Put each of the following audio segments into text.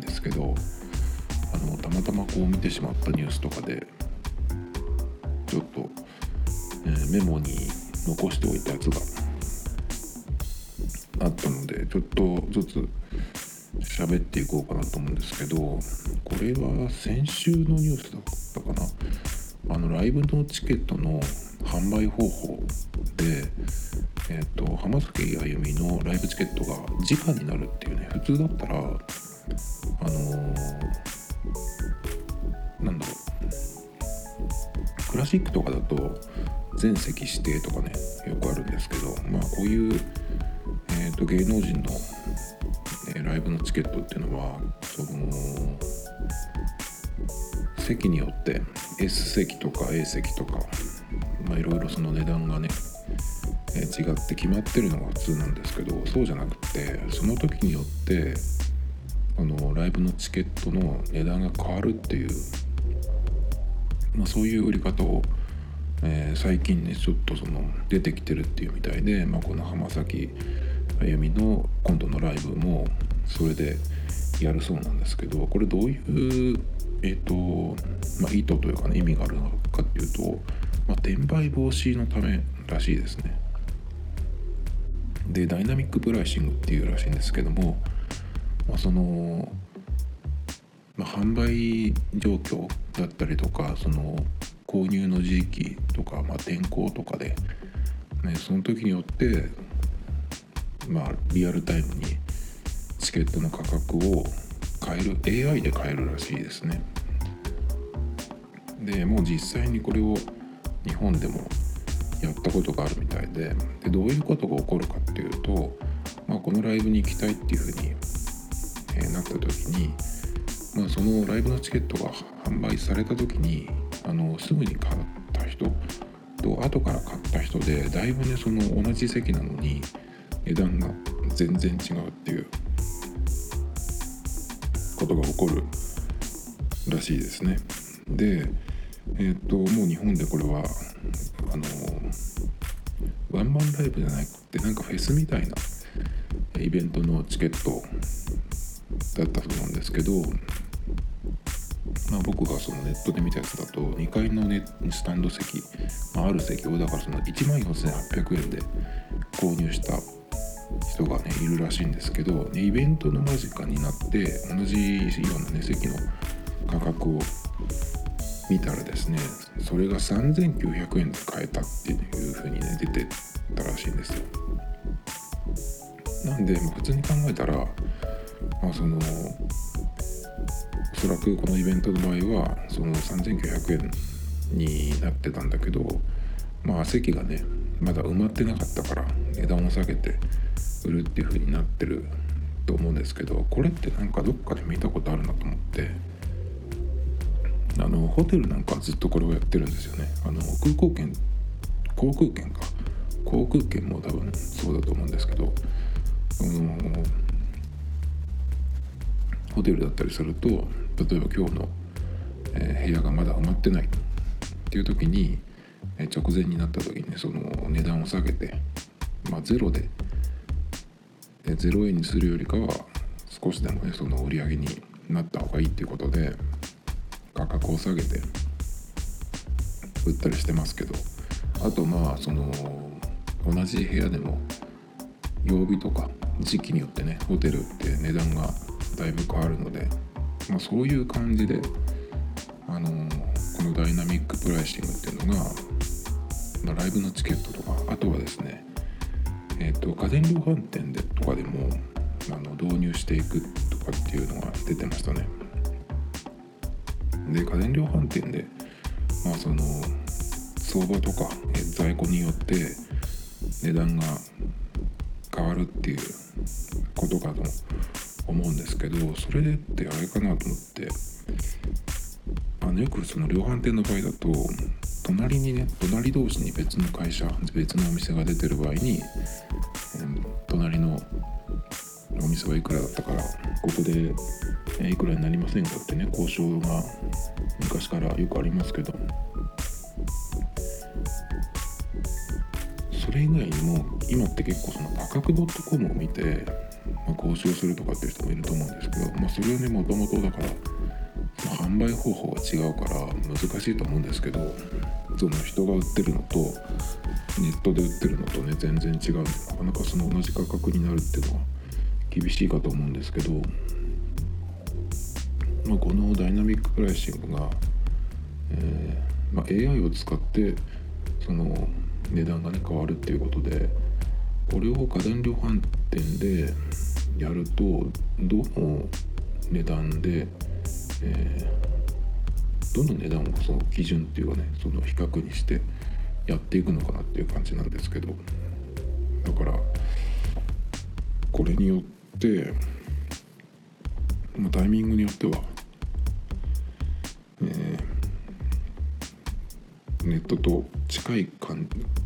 んですけど、あのたまたまこう見てしまったニュースとかでちょっと、えーメモに残しておいたやつがあったのでちょっとずつ喋っていこうかなと思うんですけどこれは先週のニュースだったかな？あのライブのチケットの販売方法で、えっと浜崎あゆみのライブチケットが直になるっていうね普通だったらあのーなんだろう。クラシックとかだと全席指定とかねよくあるんですけどまあこういう、えー、と芸能人の、えライブのチケットっていうのはその席によって S 席とか A 席とかまあいろいろその値段がね、違って決まってるのが普通なんですけどそうじゃなくてその時によってあのライブのチケットの値段が変わるっていう、まあ、そういう売り方を、えー最近ねちょっとその出てきてるっていうみたいで、まあ、この浜崎あゆみの今度のライブもそれでやるそうなんですけどこれどういう、えっとまあ、意図というかね意味があるのかっていうと、まあ、転売防止のためらしいですね。でダイナミックプライシングっていうらしいんですけども、まあ、その、まあ、販売状況だったりとかその購入の時期とか、まあ、天候とかで、ね、その時によって、まあ、リアルタイムにチケットの価格を変える AI で変えるらしいですね。でもう実際にこれを日本でもやったことがあるみたいででどういうことが起こるかっていうと、まあ、このライブに行きたいっていうふうに、えーなった時に、まあ、そのライブのチケットが販売された時にあのすぐに買った人と後から買った人でだいぶねその同じ席なのに値段が全然違うっていうことが起こるらしいですね。でえっ、ともう日本でこれはあのワンマンライブじゃなくてなんかフェスみたいなイベントのチケットだったそうんですけど、まあ、僕がそのネットで見たやつだと2階の、ね、スタンド席、まあ、ある席をだからその1万4800円で購入した人がねいるらしいんですけど、ねイベントの間近になって同じようなね席の価格を見たらですねそれが3900円で買えたっていう風にね出てたらしいんですよ。なんで、ま普通に考えたら、まあ、そのおそらくこのイベントの場合はその3900円になってたんだけどまあ席がねまだ埋まってなかったから値段を下げて売るっていう風になってると思うんですけどこれってなんかどっかで見たことあるなと思ってあのホテルなんかはずっとこれをやってるんですよね。あの空港券航空券か。航空券も多分そうだと思うんですけどあのホテルだったりすると例えば今日の、え部屋がまだ埋まってないっていう時に、え直前になった時にねその値段を下げて、まあ、ゼロで、え0円にするよりかは少しでもねその売り上げになった方がいいっていうことで価格を下げて売ったりしてますけど。あとまあその同じ部屋でも曜日とか時期によってねホテルって値段がだいぶ変わるので、まあ、そういう感じであのこのダイナミックプライシングっていうのが、まあ、ライブのチケットとかあとはですねえっ、と家電量販店でとかでもあの導入していくとかっていうのが出てましたね。で家電量販店でまあその相場とか在庫によって値段が変わるっていうことかと思うんですけどそれでってあれかなと思って。あのよくその量販店の場合だと隣にね隣同士に別の会社別のお店が出てる場合に、えー、隣のお店はいくらだったからここで、いくらになりませんかってね交渉が昔からよくありますけど。それ以外にも今って結構その価格 .com を見て、まあ、交渉するとかっていう人もいると思うんですけど、まあ、それはねもともとだから販売方法が違うから難しいと思うんですけどその人が売ってるのとネットで売ってるのとね全然違うんでなかな。かその同じ価格になるっていうのは厳しいかと思うんですけど、まあ、このダイナミックプライシングが、えーまあ、AI を使ってその値段がね変わるっていうことでこれを家電量販店でやるとどの値段で、えー、どの値段をその基準っていうかねその比較にしてやっていくのかなっていう感じなんですけど。だからこれによって、まあ、タイミングによっては、えー、ネットと近い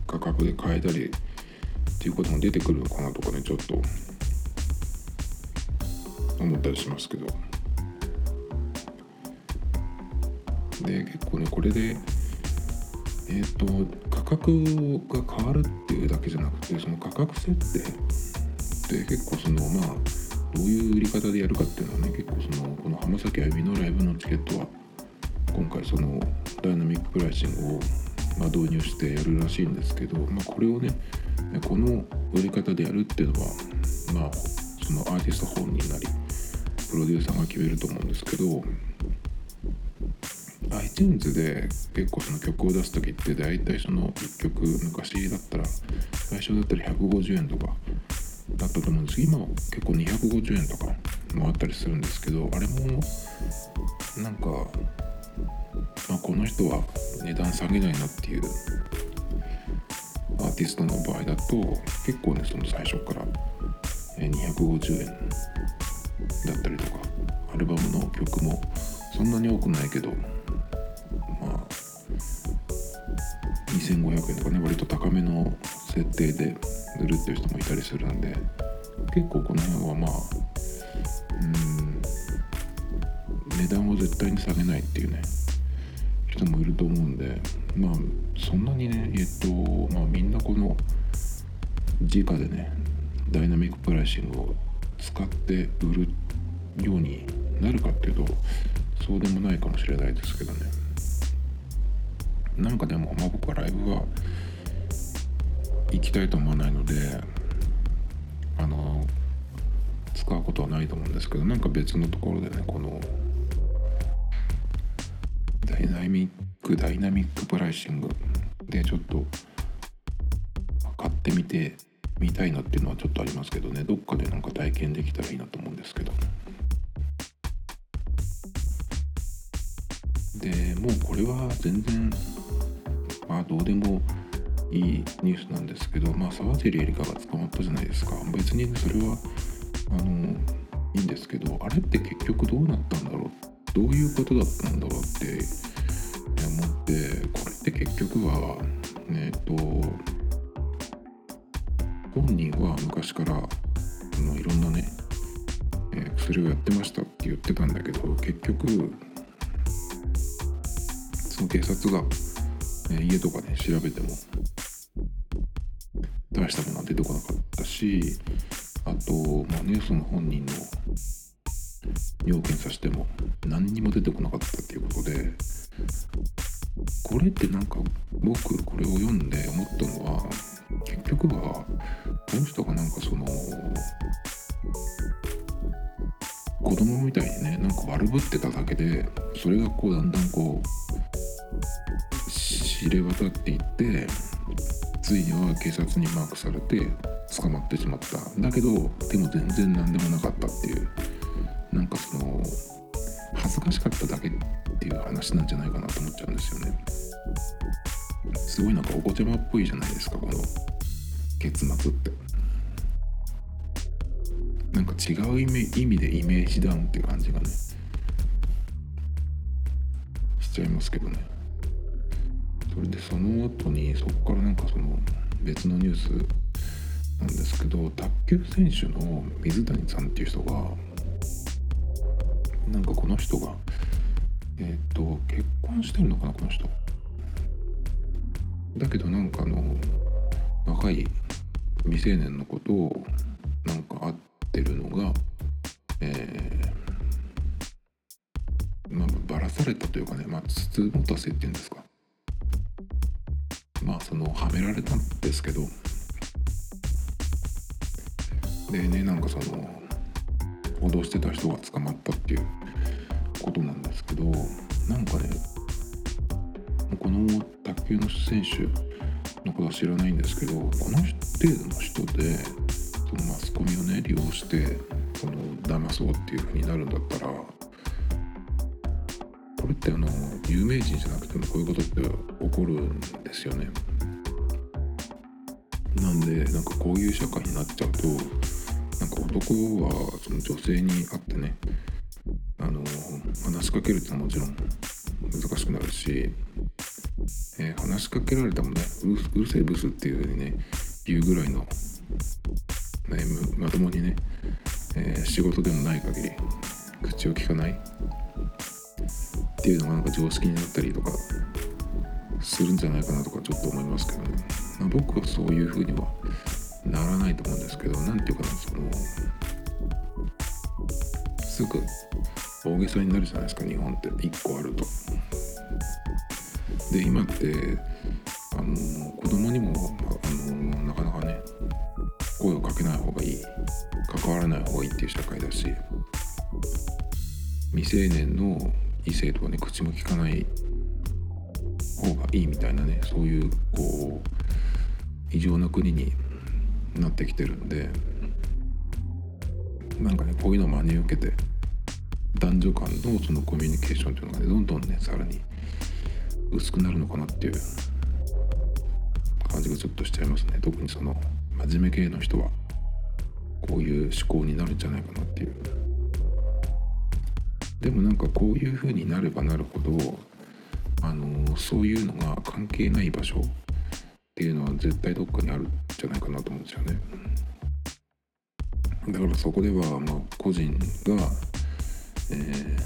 価格で買えたりっていうことも出てくるのかなとかねちょっと思ったりしますけど。で結構ねこれでえっ、ー、と価格が変わるっていうだけじゃなくてその価格設定って結構そのまあどういう売り方でやるかっていうのはね結構そのこの浜崎あゆみのライブのチケットは今回そのダイナミックプライシングをま導入してやるらしいんですけど、まあ、これをねこの売り方でやるっていうのはまあそのアーティスト本人なりプロデューサーが決めると思うんですけど iTunes で結構その曲を出す時って大体その1曲昔だったら最初だったら150円とかだったと思うんですけど今は結構250円とかもあったりするんですけどあれもなんか、まあ、この人は値段下げないなっていうアーティストの場合だと結構ねその最初から250円だったりとかアルバムの曲もそんなに多くないけどまあ2500円とかね割と高めの設定で売るっていう人もいたりするんで結構この辺はまあうん値段を絶対に下げないっていうね人もいると思うんでまあそんなにねえっとまあみんなこの時価でねダイナミックプライシングを使って売るっようになるかっていうとそうでもないかもしれないですけどね。なんかでもまあ僕はライブは行きたいと思わないのであの使うことはないと思うんですけどなんか別のところでねこのダイナミックダイナミックプライシングでちょっと買ってみてみたいなっていうのはちょっとありますけどね。どっかでなんか体験できたらいいなと思うんですけど。でもうこれは全然まあどうでもいいニュースなんですけどまあ沢尻エリカが捕まったじゃないですか。別にそれはあのいいんですけどあれって結局どうなったんだろう？どういうことだったんだろうって思ってこれって結局はえっ、と本人は昔からあのいろんなね、え、薬をやってましたって言ってたんだけど結局警察が、え、家とかね調べても大したものは出てこなかったしあとまあねその本人の尿検査しても何にも出てこなかったっていうことでこれってなんか僕これを読んで思ったのは結局はこの人がなんかその子供みたいにねなんか悪ぶってただけでそれがこうだんだんこう知れ渡っていってついには警察にマークされて捕まってしまった。だけどでも全然何でもなかったっていう。なんかその恥ずかしかっただけっていう話なんじゃないかなと思っちゃうんですよね。すごいなんかお子ちゃまっぽいじゃないですかこの結末って。なんか違う意味意味でイメージダウンっていう感じがねしちゃいますけどね。それでその後にそこからなんかその別のニュースなんですけど卓球選手の水谷さんっていう人がなんかこの人がえっ、と結婚してるのかなこの人。だけどなんかあの若い未成年の子となんか会ってるのがえー、まあばらされたというかねまあ筒持たせっていうんですか。まあそのはめられたんですけど。でねなんかその脅してた人が捕まったっていうことなんですけどなんかねこの卓球の選手のことは知らないんですけどこの程度の人でそのマスコミをね利用してその騙そうっていう風になるんだったらこれってあの有名人じゃなくてもこういうことって起こるんですよね。なんでなんかこういう社会になっちゃうとなんか男はその女性に会ってねあの話しかけるってのはもちろん難しくなるし、えー、話しかけられてもねうるせえブスっていう風にね言うぐらいの、ね、まともにね、えー、仕事でもない限り口を聞かないっていうのがなんか常識になったりとかするんじゃないかなとかちょっと思いますけどね、まあ、僕はそういうふうにはならないと思うんですけど何て言うかなそのすぐ大げさになるじゃないですか日本って。1個あると。で今ってあの子供にもあのなかなかね声をかけない方がいい。関わらない方がいいっていう社会だし未成年の異性とはね口も聞かない方がいいみたいなねそういうこう異常な国になってきてるんでなんかねこういうのを真に受けて男女間のそのコミュニケーションというのがねどんどんねさらに薄くなるのかなっていう感じがちょっとしちゃいますね。特にその真面目系の人はこういう思考になるんじゃないかなっていう。でもなんかこういう風になればなるほどあのそういうのが関係ない場所っていうのは絶対どっかにあるんじゃないかなと思うんですよね。だからそこではまあ個人がえ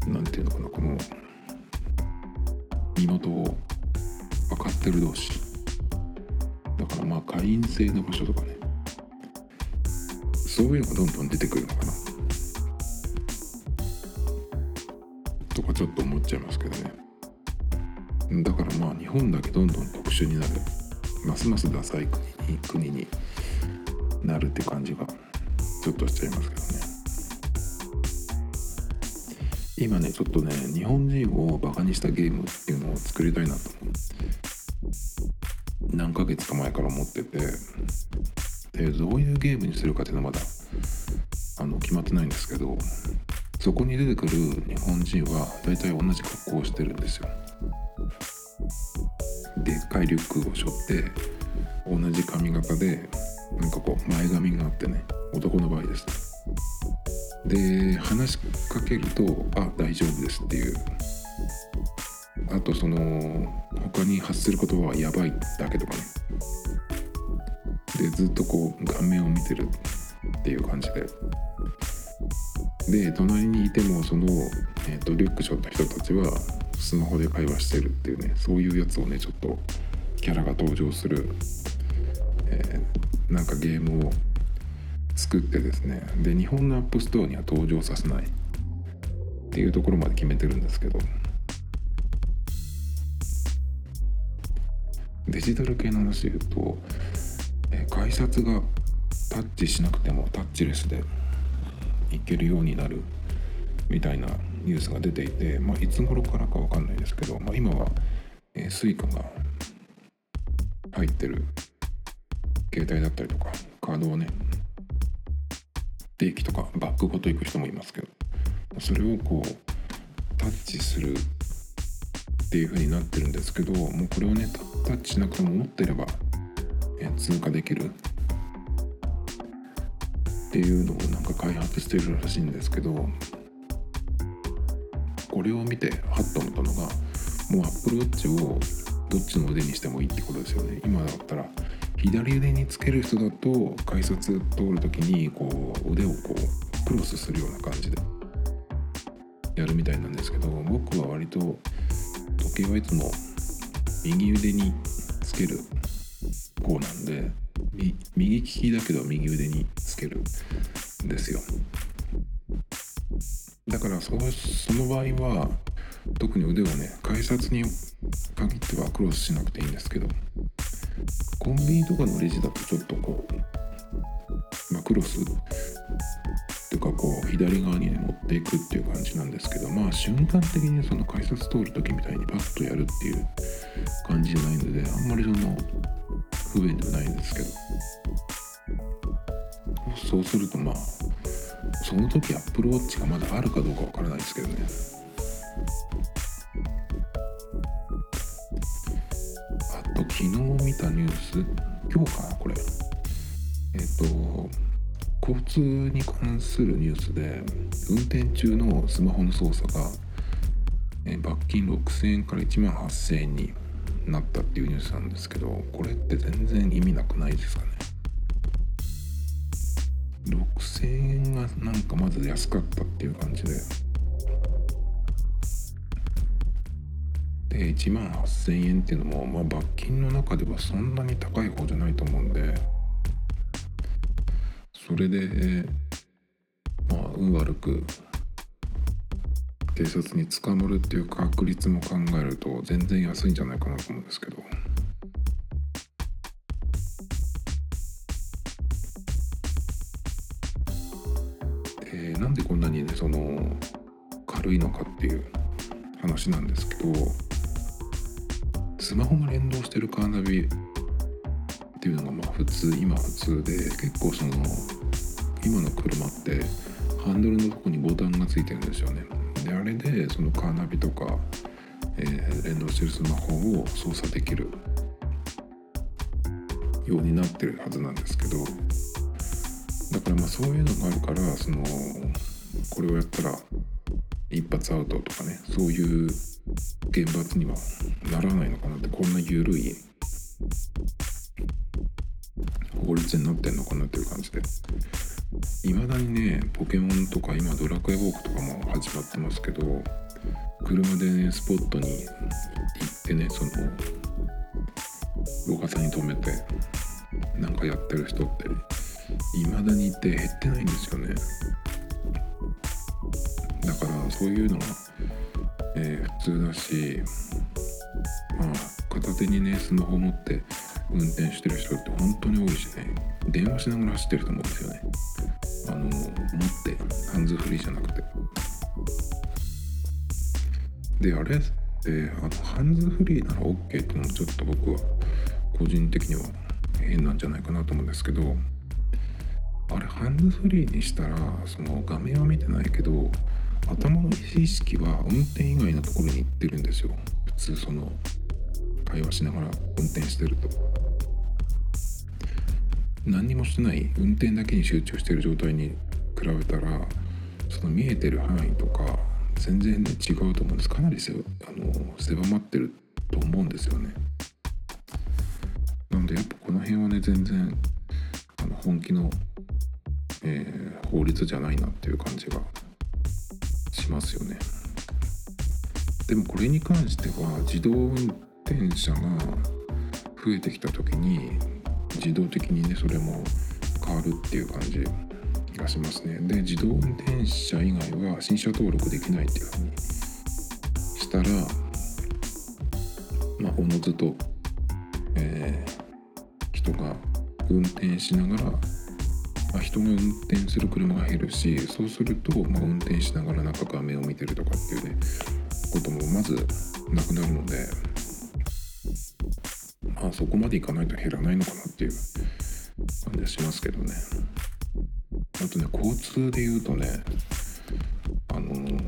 ー、なんていうのかなこの身元を分かってる同士。だからまあ会員制の場所とかね。そういうのがどんどん出てくるのかな。とかちょっと思っちゃいますけどね。だからまあ日本だけどんどん特殊になる。ますますダサい国に国になるって感じがちょっとしちゃいますけどね。今ねちょっとね日本人をバカにしたゲームっていうのを作りたいなと何ヶ月か前から思っててでどういうゲームにするかっていうのはまだあの決まってないんですけどそこに出てくる日本人は大体同じ格好をしてるんですよ。でっかいリュックを背負って同じ髪型でなんかこう前髪があってね男の場合です。で話しかけると「あ大丈夫です」っていう。あとその他に発する言葉は「やばい」だけとかね。でずっとこう顔面を見てるっていう感じで。で隣にいてもその、えーと、リュック背負った人たちはスマホで会話してるっていうねそういうやつをねちょっとキャラが登場する、えー、なんかゲームを作ってですね。で日本のアップストアには登場させないっていうところまで決めてるんですけど。デジタル系の話で言うと、え改札がタッチしなくてもタッチレスで行けるようになるみたいなニュースが出ていて、まあ、いつ頃からか分かんないですけど、まあ、今は、えー、スイカが入ってる携帯だったりとかカードをね定期とかバッグごと行く人もいますけどそれをこうタッチするっていう風になってるんですけどもうこれをねタッチしなくても持ってれば、通過できる。っていうのをなんか開発してるらしいんですけどこれを見てハッと思ったのがもうアップルウォッチをどっちの腕にしてもいいってことですよね。今だったら左腕につける人だと改札通る時にこう腕をこうクロスするような感じでやるみたいなんですけど僕は割と時計はいつも右腕につける方なんで右利きだけど右腕につけるんですよ。だからそその場合は特に腕をね改札に限ってはクロスしなくていいんですけどコンビニとかのレジだとちょっとこう、まあ、クロスとかこう左側にね持っていくっていう感じなんですけどまあ瞬間的にその改札通る時みたいにパッとやるっていう感じじゃないのであんまりその不便ではないんですけど。そうするとまあその時アップルウォッチがまだあるかどうかわからないですけどね。あと昨日見たニュース今日かなこれ。えっ、と交通に関するニュースで運転中のスマホの操作がえ罰金6000円から1万8000円になったっていうニュースなんですけどこれって全然意味なくないですかね？6000円がなんかまず安かったっていう感じで。で1万8000円っていうのも、まあ、罰金の中ではそんなに高い方じゃないと思うんで。それでまあ運悪く警察に捕まるっていう確率も考えると全然安いんじゃないかなと思うんですけど。でなんでこんなにねその軽いのかっていう話なんですけどスマホが連動してるカーナビっていうのがまあ普通今普通で結構その今の車ってハンドルのとこにボタンがついてるんですよねであれでそのカーナビとか、えー、連動してるスマホを操作できるようになってるはずなんですけどだからまあそういうのがあるからそのこれをやったら一発アウトとかねそういう厳罰にはならないのかなってこんな緩い法律になってんのかなっていう感じで。いまだにねポケモンとか今ドラクエウォークとかも始まってますけど車でねスポットに行ってねその路肩に止めてなんかやってる人っていまだにいて減ってないんですよね。だからそういうのが、えー、普通だしまあ片手にねスマホ持って運転してる人って本当に多いしね電話しながら走ってると思うんですよね。あの持ってハンズフリーじゃなくて。であれってあのハンズフリーなら OK っていうのもちょっと僕は個人的には変なんじゃないかなと思うんですけどあれハンズフリーにしたらその画面は見てないけど頭の意識は運転以外のところに行ってるんですよ。普通その会話しながら運転してると。何にもしてない運転だけに集中してる状態に比べたらその見えてる範囲とか全然、違うと思うんです。かなりあの狭まってると思うんですよね。なのでやっぱこの辺はね全然あの本気の、えー、法律じゃないなっていう感じがしますよね。でもこれに関しては自動運転車が増えてきた時に自動的にねそれも変わるっていう感じがしますね。で自動運転車以外は新車登録できないっていうふうにしたらまあおのずと、えー、人が運転しながら、まあ、人が運転する車が減るしそうすると、まあ、運転しながらなんか画面を見てるとかっていうねこともまずなくなるのでまあそこまでいかないと減らないのかなっていう。感じはしますけどね。あとね交通で言うとねあのー、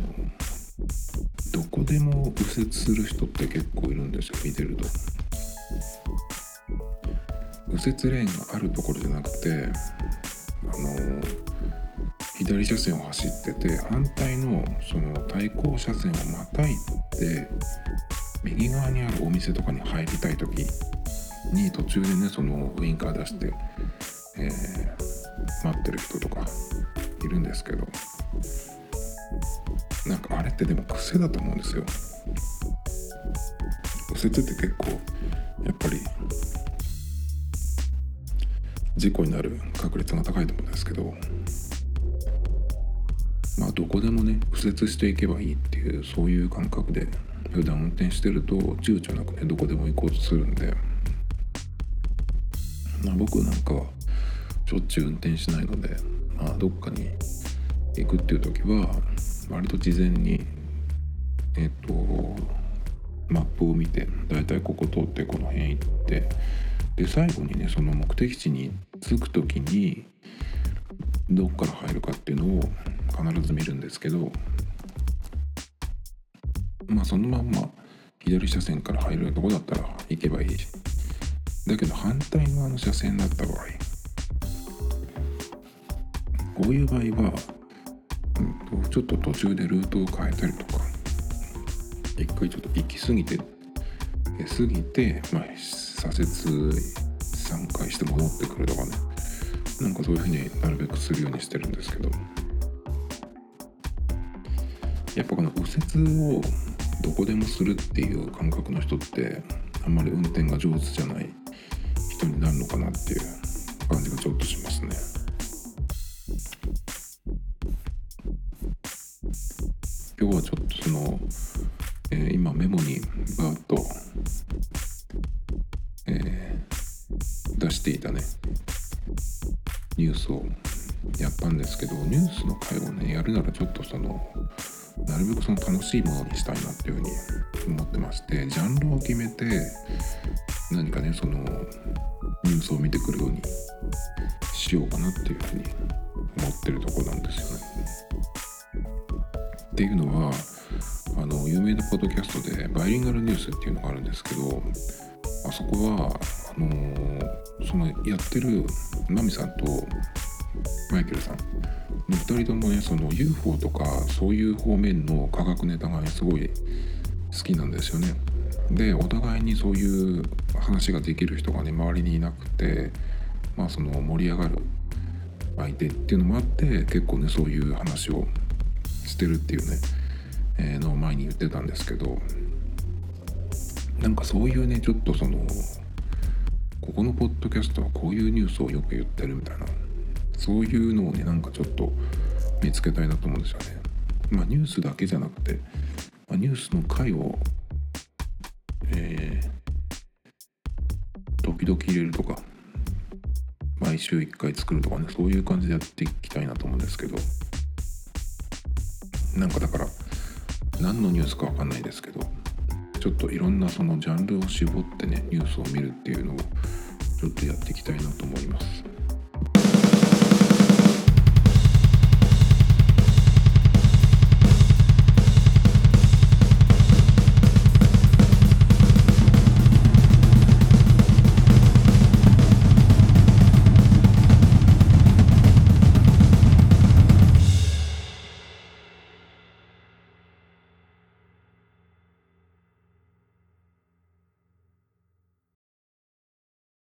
どこでも右折する人って結構いるんですよ見てると。右折レーンがあるところじゃなくてあのー、左車線を走ってて反対のその対向車線をまたいで右側にあるお店とかに入りたい時に途中でねそのウインカー出して、えー、待ってる人とかいるんですけどなんかあれってでも癖だと思うんですよ。右折って結構やっぱり事故になる確率が高いと思うんですけどまあどこでもね右折していけばいいっていうそういう感覚で普段運転してると躊躇なくねどこでも行こうとするんで、僕なんかはしょっちゅう運転しないので、まあ、どっかに行くっていう時は割と事前にえっ、とマップを見てだいたいここ通ってこの辺行ってで最後にねその目的地に着く時にどっから入るかっていうのを必ず見るんですけどまあそのまんま左車線から入るとこだったら行けばいいしだけど反対側の車線だった場合こういう場合は、うん、ちょっと途中でルートを変えたりとか一回ちょっと行き過ぎて過ぎて、まあ、左折3回して戻ってくるとかね。なんかそういうふうになるべくするようにしてるんですけど。やっぱこの右折をどこでもするっていう感覚の人ってあんまり運転が上手じゃない人になるのかなっていう感じがちょっとしますね。今日はちょっとその、えー、今メモにバーッと、えー、出していたねニュースをやったんですけどニュースの回をねやるならちょっとそのなるべくその楽しいものにしたいなっていうふうに思ってましてジャンルを決めて何かねそのニュースを見てくるようにしようかなっていうふうに思ってるとこなんですよね。っていうのはあの有名なポッドキャストでバイリンガルニュースっていうのがあるんですけどあそこはあのー、そのやってるマミさんとマイケルさんの2人ともねその UFO とかそういう方面の科学ネタが、すごい好きなんですよね。でお互いにそういう話ができる人がね周りにいなくてまあその盛り上がる相手っていうのもあって結構ねそういう話をしてるっていうね、えー、のを前に言ってたんですけどなんかそういうねちょっとそのここのポッドキャストはこういうニュースをよく言ってるみたいなそういうのをねなんかちょっと見つけたいなと思うんですよね。まあニュースだけじゃなくて、まあ、ニュースの回を、えー、時々入れるとか毎週1回作るとかねそういう感じでやっていきたいなと思うんですけどなんかだから何のニュースか分かんないですけどちょっといろんなそのジャンルを絞ってねニュースを見るっていうのをちょっとやっていきたいなと思います。